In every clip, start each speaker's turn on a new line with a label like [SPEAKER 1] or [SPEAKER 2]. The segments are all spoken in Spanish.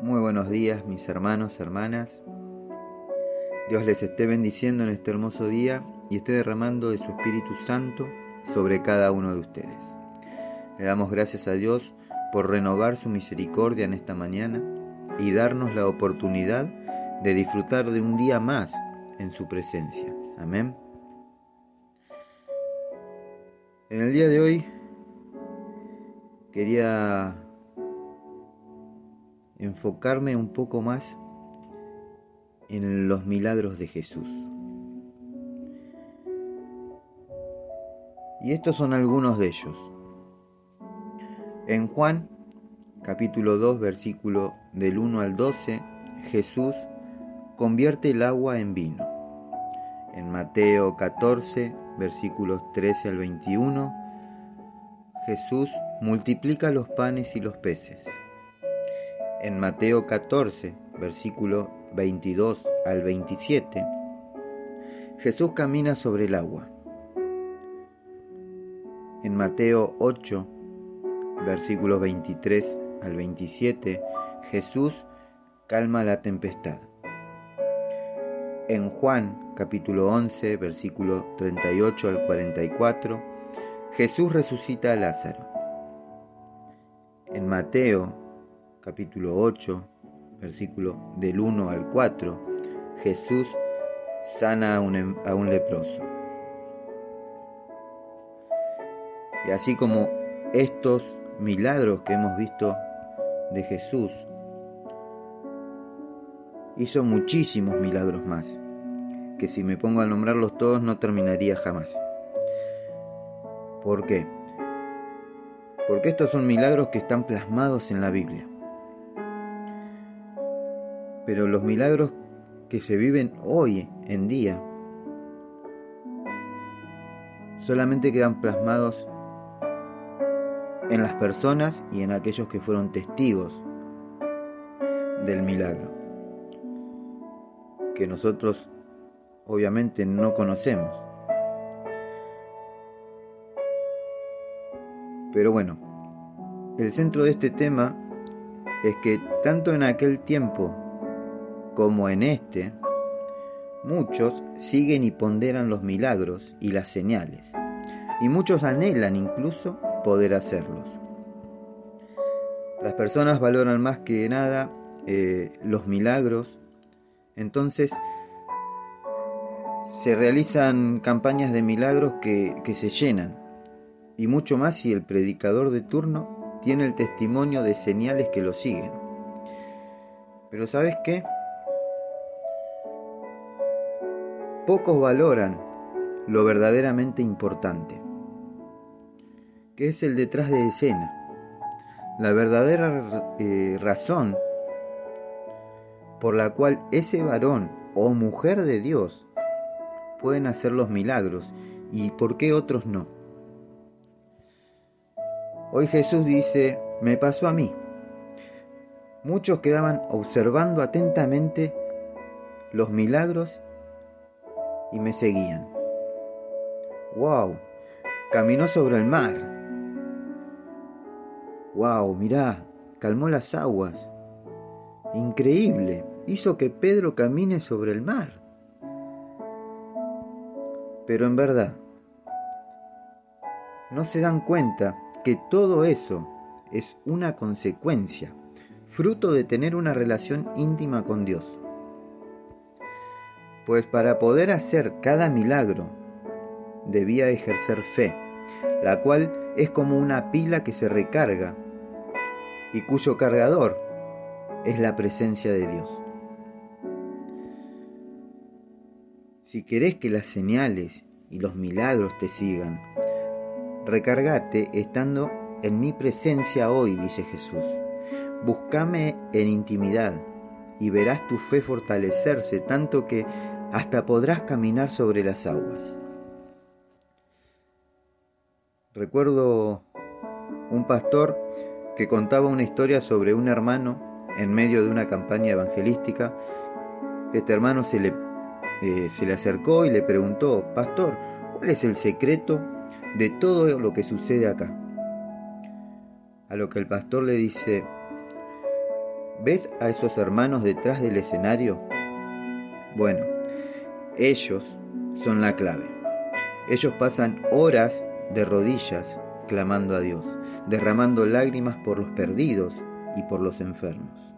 [SPEAKER 1] Muy buenos días mis hermanos, hermanas. Dios les esté bendiciendo en este hermoso día y esté derramando de su Espíritu Santo sobre cada uno de ustedes. Le damos gracias a Dios por renovar su misericordia en esta mañana y darnos la oportunidad de disfrutar de un día más en su presencia. Amén. En el día de hoy quería enfocarme un poco más en los milagros de Jesús. Y estos son algunos de ellos. En Juan capítulo 2 versículo del 1 al 12, Jesús convierte el agua en vino. En Mateo 14 versículos 13 al 21, Jesús multiplica los panes y los peces. En Mateo 14, versículo 22 al 27, Jesús camina sobre el agua. En Mateo 8, versículos 23 al 27, Jesús calma la tempestad. En Juan capítulo 11, versículo 38 al 44, Jesús resucita a Lázaro. En Mateo capítulo 8, versículo del 1 al 4, Jesús sana a un, em, a un leproso. Y así como estos milagros que hemos visto de Jesús, hizo muchísimos milagros más, que si me pongo a nombrarlos todos no terminaría jamás. ¿Por qué? Porque estos son milagros que están plasmados en la Biblia. Pero los milagros que se viven hoy en día solamente quedan plasmados en las personas y en aquellos que fueron testigos del milagro, que nosotros obviamente no conocemos. Pero bueno, el centro de este tema es que tanto en aquel tiempo como en este, muchos siguen y ponderan los milagros y las señales, y muchos anhelan incluso poder hacerlos. Las personas valoran más que nada eh, los milagros, entonces se realizan campañas de milagros que, que se llenan, y mucho más si el predicador de turno tiene el testimonio de señales que lo siguen. Pero ¿sabes qué? Pocos valoran lo verdaderamente importante, que es el detrás de escena, la verdadera eh, razón por la cual ese varón o mujer de Dios pueden hacer los milagros y por qué otros no. Hoy Jesús dice, me pasó a mí. Muchos quedaban observando atentamente los milagros y me seguían. ¡Wow! Caminó sobre el mar. ¡Wow! Mirá, calmó las aguas. Increíble, hizo que Pedro camine sobre el mar. Pero en verdad, no se dan cuenta que todo eso es una consecuencia, fruto de tener una relación íntima con Dios pues para poder hacer cada milagro debía ejercer fe, la cual es como una pila que se recarga y cuyo cargador es la presencia de Dios. Si querés que las señales y los milagros te sigan, recargate estando en mi presencia hoy, dice Jesús. Búscame en intimidad y verás tu fe fortalecerse tanto que hasta podrás caminar sobre las aguas. Recuerdo un pastor que contaba una historia sobre un hermano en medio de una campaña evangelística. Este hermano se le, eh, se le acercó y le preguntó, Pastor, ¿cuál es el secreto de todo lo que sucede acá? A lo que el pastor le dice, ¿Ves a esos hermanos detrás del escenario? Bueno, ellos son la clave. Ellos pasan horas de rodillas clamando a Dios, derramando lágrimas por los perdidos y por los enfermos.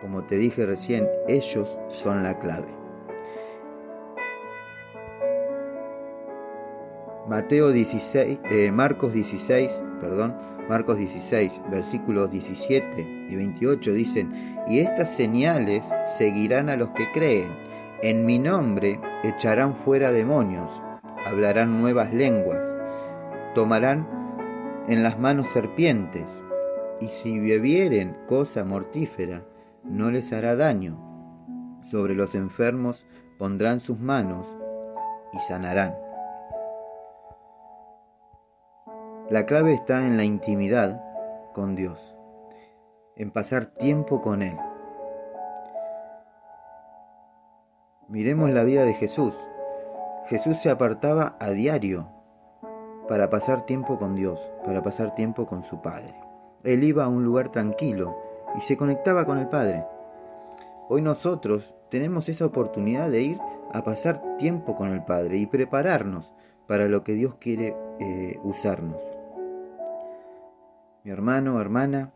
[SPEAKER 1] Como te dije recién, ellos son la clave. Mateo 16, eh, Marcos 16, perdón, Marcos 16, versículos 17 y 28 dicen, y estas señales seguirán a los que creen. En mi nombre echarán fuera demonios, hablarán nuevas lenguas, tomarán en las manos serpientes, y si bebieren cosa mortífera, no les hará daño. Sobre los enfermos pondrán sus manos y sanarán. La clave está en la intimidad con Dios, en pasar tiempo con Él. Miremos la vida de Jesús. Jesús se apartaba a diario para pasar tiempo con Dios, para pasar tiempo con su Padre. Él iba a un lugar tranquilo y se conectaba con el Padre. Hoy nosotros tenemos esa oportunidad de ir a pasar tiempo con el Padre y prepararnos para lo que Dios quiere eh, usarnos mi hermano, hermana,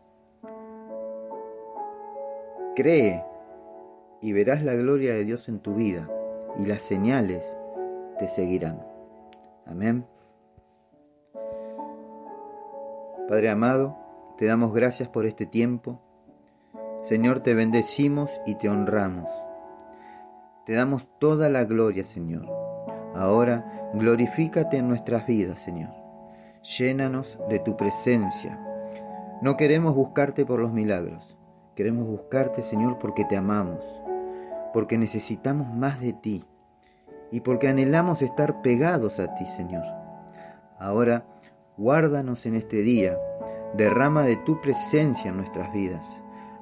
[SPEAKER 1] cree y verás la gloria de Dios en tu vida y las señales te seguirán. Amén. Padre amado, te damos gracias por este tiempo. Señor, te bendecimos y te honramos. Te damos toda la gloria, Señor. Ahora, glorifícate en nuestras vidas, Señor. Llénanos de tu presencia no queremos buscarte por los milagros, queremos buscarte, Señor, porque te amamos, porque necesitamos más de ti y porque anhelamos estar pegados a ti, Señor. Ahora, guárdanos en este día, derrama de tu presencia en nuestras vidas.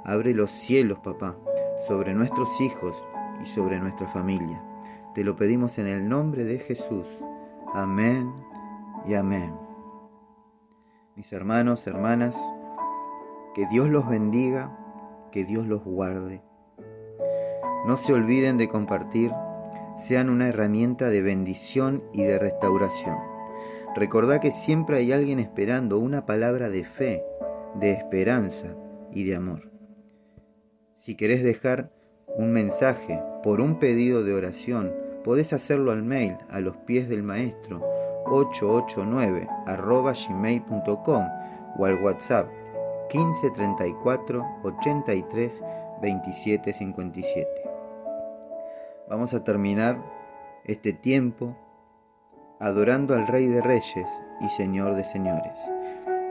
[SPEAKER 1] Abre los cielos, papá, sobre nuestros hijos y sobre nuestra familia. Te lo pedimos en el nombre de Jesús. Amén y amén. Mis hermanos, hermanas, que Dios los bendiga, que Dios los guarde. No se olviden de compartir, sean una herramienta de bendición y de restauración. Recordá que siempre hay alguien esperando una palabra de fe, de esperanza y de amor. Si querés dejar un mensaje por un pedido de oración, podés hacerlo al mail a los pies del maestro 889 gmail.com o al WhatsApp 15 34 83 27 57. Vamos a terminar este tiempo adorando al Rey de Reyes y Señor de Señores.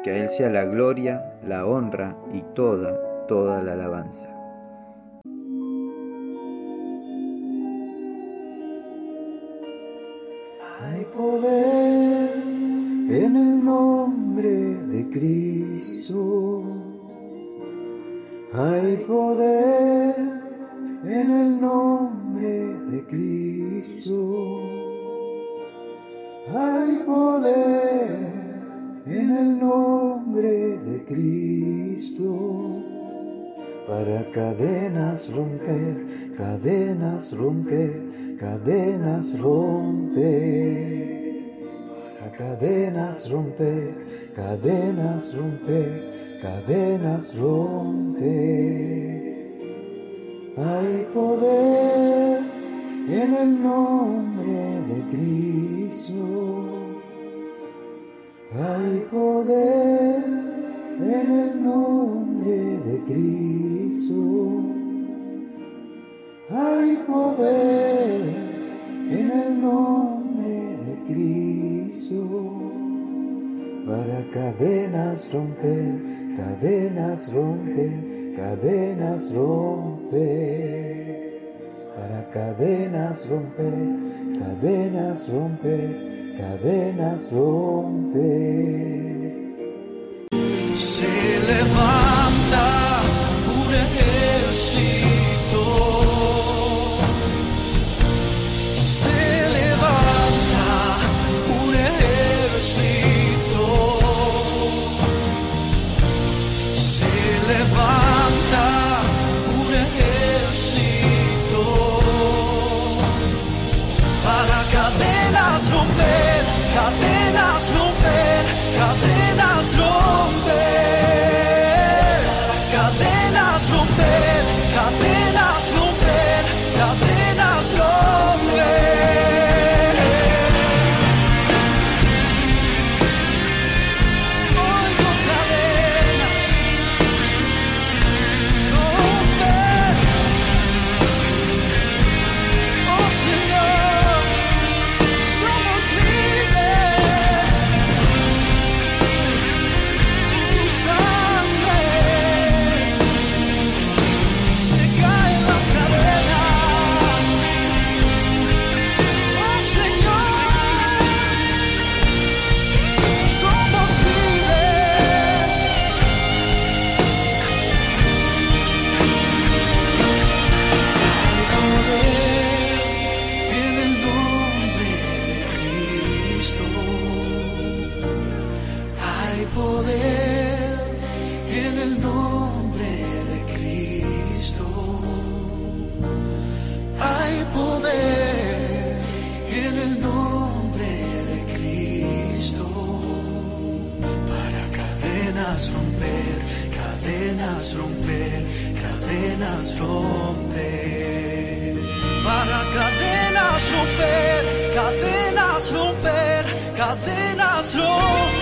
[SPEAKER 1] Que a Él sea la gloria, la honra y toda, toda la alabanza.
[SPEAKER 2] Hay poder en el nombre de Cristo. Hay poder en el nombre de Cristo. Hay poder en el nombre de Cristo. Para cadenas romper, cadenas romper, cadenas romper cadenas romper, cadenas romper, cadenas romper. Hay poder en el nombre de Cristo. Hay poder en el nombre de Cristo. Hay poder en el nombre cadenas romper, cadenas romper, cadenas romper. Para cadenas romper, cadenas romper, cadenas romper.
[SPEAKER 3] cadenas romper, cadenas romper, cadenas romper, cadenas romper. Cadenas romper, cadenas romper, cadenas romper. Para cadenas romper, cadenas romper, cadenas romper.